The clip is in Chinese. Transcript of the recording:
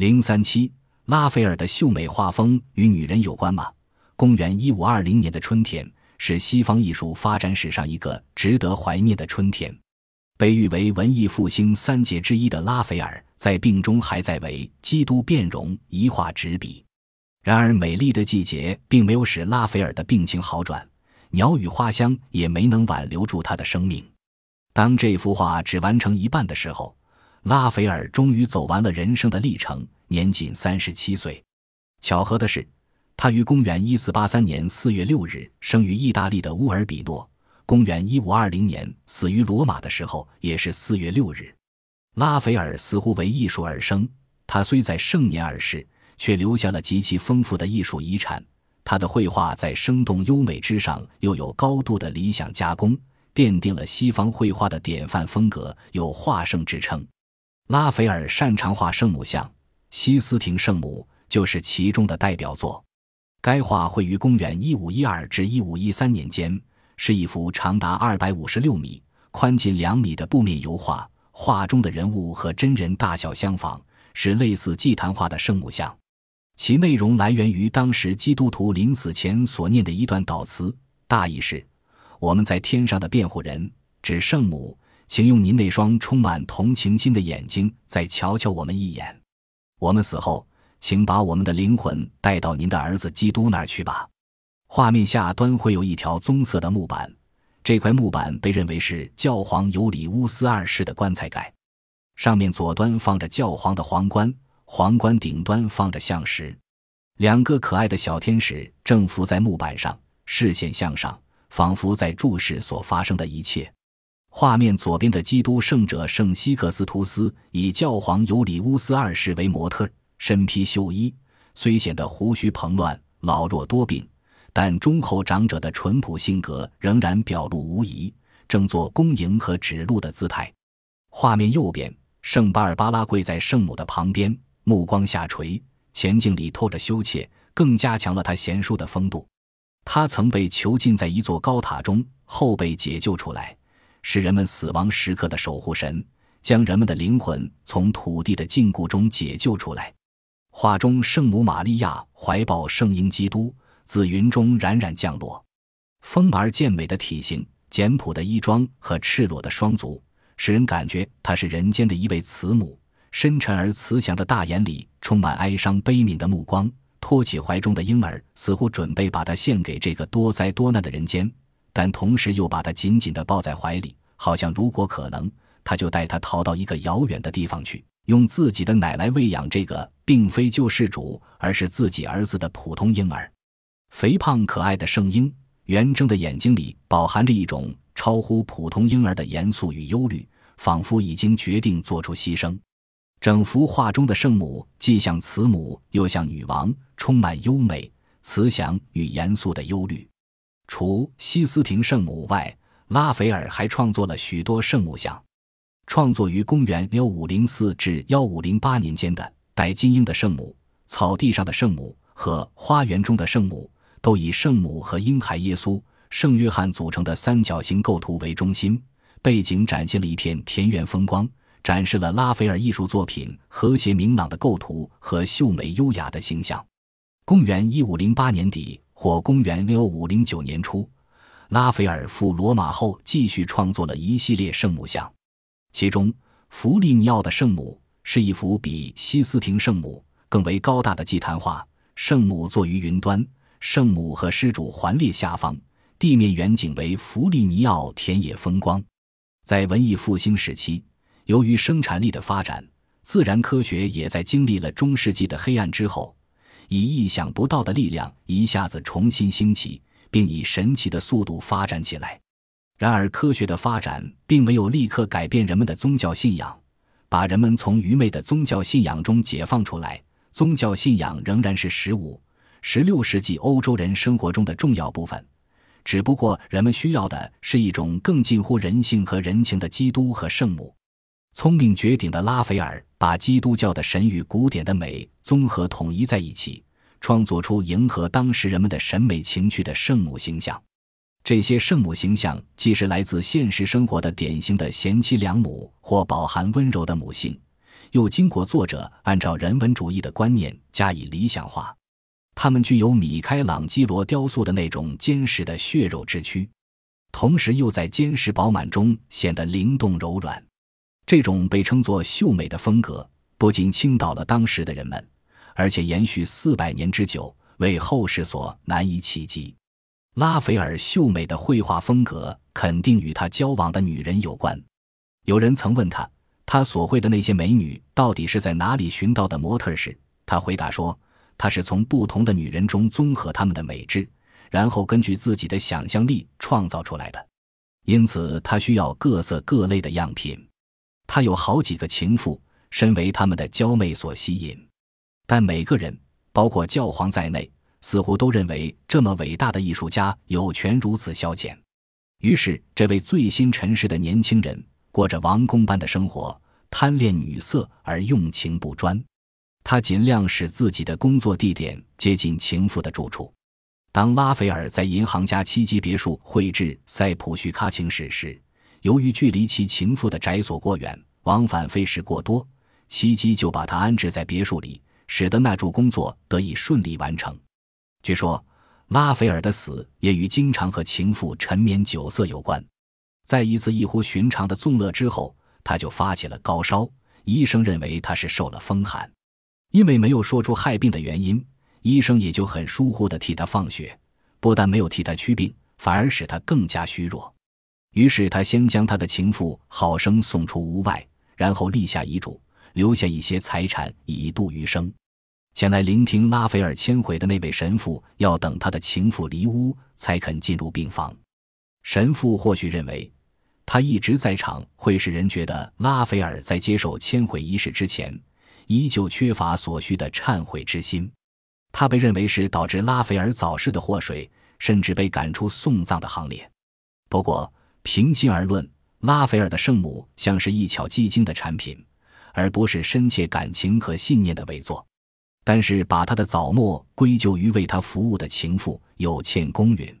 零三七，拉斐尔的秀美画风与女人有关吗？公元一五二零年的春天是西方艺术发展史上一个值得怀念的春天。被誉为文艺复兴三杰之一的拉斐尔，在病中还在为《基督变容》一画执笔。然而，美丽的季节并没有使拉斐尔的病情好转，鸟语花香也没能挽留住他的生命。当这幅画只完成一半的时候，拉斐尔终于走完了人生的历程，年仅三十七岁。巧合的是，他于公元一四八三年四月六日生于意大利的乌尔比诺，公元一五二零年死于罗马的时候也是四月六日。拉斐尔似乎为艺术而生，他虽在盛年而逝。却留下了极其丰富的艺术遗产。他的绘画在生动优美之上，又有高度的理想加工，奠定了西方绘画的典范风格，有画圣之称。拉斐尔擅长画圣母像，西斯廷圣母就是其中的代表作。该画绘于公元一五一二至一五一三年间，是一幅长达二百五十六米、宽近两米的布面油画。画中的人物和真人大小相仿，是类似祭坛画的圣母像。其内容来源于当时基督徒临死前所念的一段祷词，大意是：“我们在天上的辩护人，指圣母，请用您那双充满同情心的眼睛再瞧瞧我们一眼。我们死后，请把我们的灵魂带到您的儿子基督那儿去吧。”画面下端会有一条棕色的木板，这块木板被认为是教皇尤里乌斯二世的棺材盖，上面左端放着教皇的皇冠。皇冠顶端放着象石，两个可爱的小天使正伏在木板上，视线向上，仿佛在注视所发生的一切。画面左边的基督圣者圣西克斯图斯以教皇尤里乌斯二世为模特，身披绣衣，虽显得胡须蓬乱、老弱多病，但忠厚长者的淳朴性格仍然表露无遗，正做恭迎和指路的姿态。画面右边，圣巴尔巴拉跪在圣母的旁边。目光下垂，前镜里透着羞怯，更加强了他贤淑的风度。他曾被囚禁在一座高塔中，后被解救出来，是人们死亡时刻的守护神，将人们的灵魂从土地的禁锢中解救出来。画中圣母玛利亚怀抱圣婴基督，自云中冉冉降落。丰而健美的体型、简朴的衣装和赤裸的双足，使人感觉她是人间的一位慈母。深沉而慈祥的大眼里充满哀伤悲悯的目光，托起怀中的婴儿，似乎准备把他献给这个多灾多难的人间，但同时又把他紧紧地抱在怀里，好像如果可能，他就带他逃到一个遥远的地方去，用自己的奶来喂养这个并非救世主，而是自己儿子的普通婴儿。肥胖可爱的圣婴，圆睁的眼睛里饱含着一种超乎普通婴儿的严肃与忧虑，仿佛已经决定做出牺牲。整幅画中的圣母既像慈母又像女王，充满优美、慈祥与严肃的忧虑。除西斯廷圣母外，拉斐尔还创作了许多圣母像。创作于公元幺五零四至幺五零八年间的戴金鹰的圣母、草地上的圣母和花园中的圣母，都以圣母和婴孩耶稣、圣约翰组成的三角形构图为中心，背景展现了一片田园风光。展示了拉斐尔艺术作品和谐明朗的构图和秀美优雅的形象。公元一五零八年底或公元六五零九年初，拉斐尔赴罗马后，继续创作了一系列圣母像。其中，弗利尼奥的圣母是一幅比西斯廷圣母更为高大的祭坛画。圣母坐于云端，圣母和施主环列下方，地面远景为弗利尼奥田野风光。在文艺复兴时期。由于生产力的发展，自然科学也在经历了中世纪的黑暗之后，以意想不到的力量一下子重新兴起，并以神奇的速度发展起来。然而，科学的发展并没有立刻改变人们的宗教信仰，把人们从愚昧的宗教信仰中解放出来。宗教信仰仍然是十五、十六世纪欧洲人生活中的重要部分，只不过人们需要的是一种更近乎人性和人情的基督和圣母。聪明绝顶的拉斐尔把基督教的神与古典的美综合统一在一起，创作出迎合当时人们的审美情趣的圣母形象。这些圣母形象既是来自现实生活的典型的贤妻良母，或饱含温柔的母性，又经过作者按照人文主义的观念加以理想化。他们具有米开朗基罗雕塑的那种坚实的血肉之躯，同时又在坚实饱满中显得灵动柔软。这种被称作秀美的风格，不仅倾倒了当时的人们，而且延续四百年之久，为后世所难以企及。拉斐尔秀美的绘画风格肯定与他交往的女人有关。有人曾问他，他所绘的那些美女到底是在哪里寻到的模特时，他回答说，他是从不同的女人中综合她们的美质，然后根据自己的想象力创造出来的。因此，他需要各色各类的样品。他有好几个情妇，身为他们的娇媚所吸引，但每个人，包括教皇在内。似乎都认为这么伟大的艺术家有权如此消遣，于是这位醉心尘世的年轻人过着王公般的生活，贪恋女色而用情不专。他尽量使自己的工作地点接近情妇的住处。当拉斐尔在银行家七级别墅绘制塞普绪卡情史时，由于距离其情妇的宅所过远，往返费时过多，七基就把他安置在别墅里，使得那处工作得以顺利完成。据说，拉斐尔的死也与经常和情妇沉湎酒色有关。在一次异乎寻常的纵乐之后，他就发起了高烧。医生认为他是受了风寒，因为没有说出害病的原因，医生也就很疏忽地替他放血，不但没有替他驱病，反而使他更加虚弱。于是他先将他的情妇好生送出屋外，然后立下遗嘱，留下一些财产以度余生。前来聆听拉斐尔迁回的那位神父，要等他的情妇离屋才肯进入病房。神父或许认为，他一直在场会使人觉得拉斐尔在接受迁回仪式之前，依旧缺乏所需的忏悔之心。他被认为是导致拉斐尔早逝的祸水，甚至被赶出送葬的行列。不过，平心而论，拉斐尔的圣母像是一巧技精的产品，而不是深切感情和信念的伪作。但是，把他的早末归咎于为他服务的情妇，有欠公允。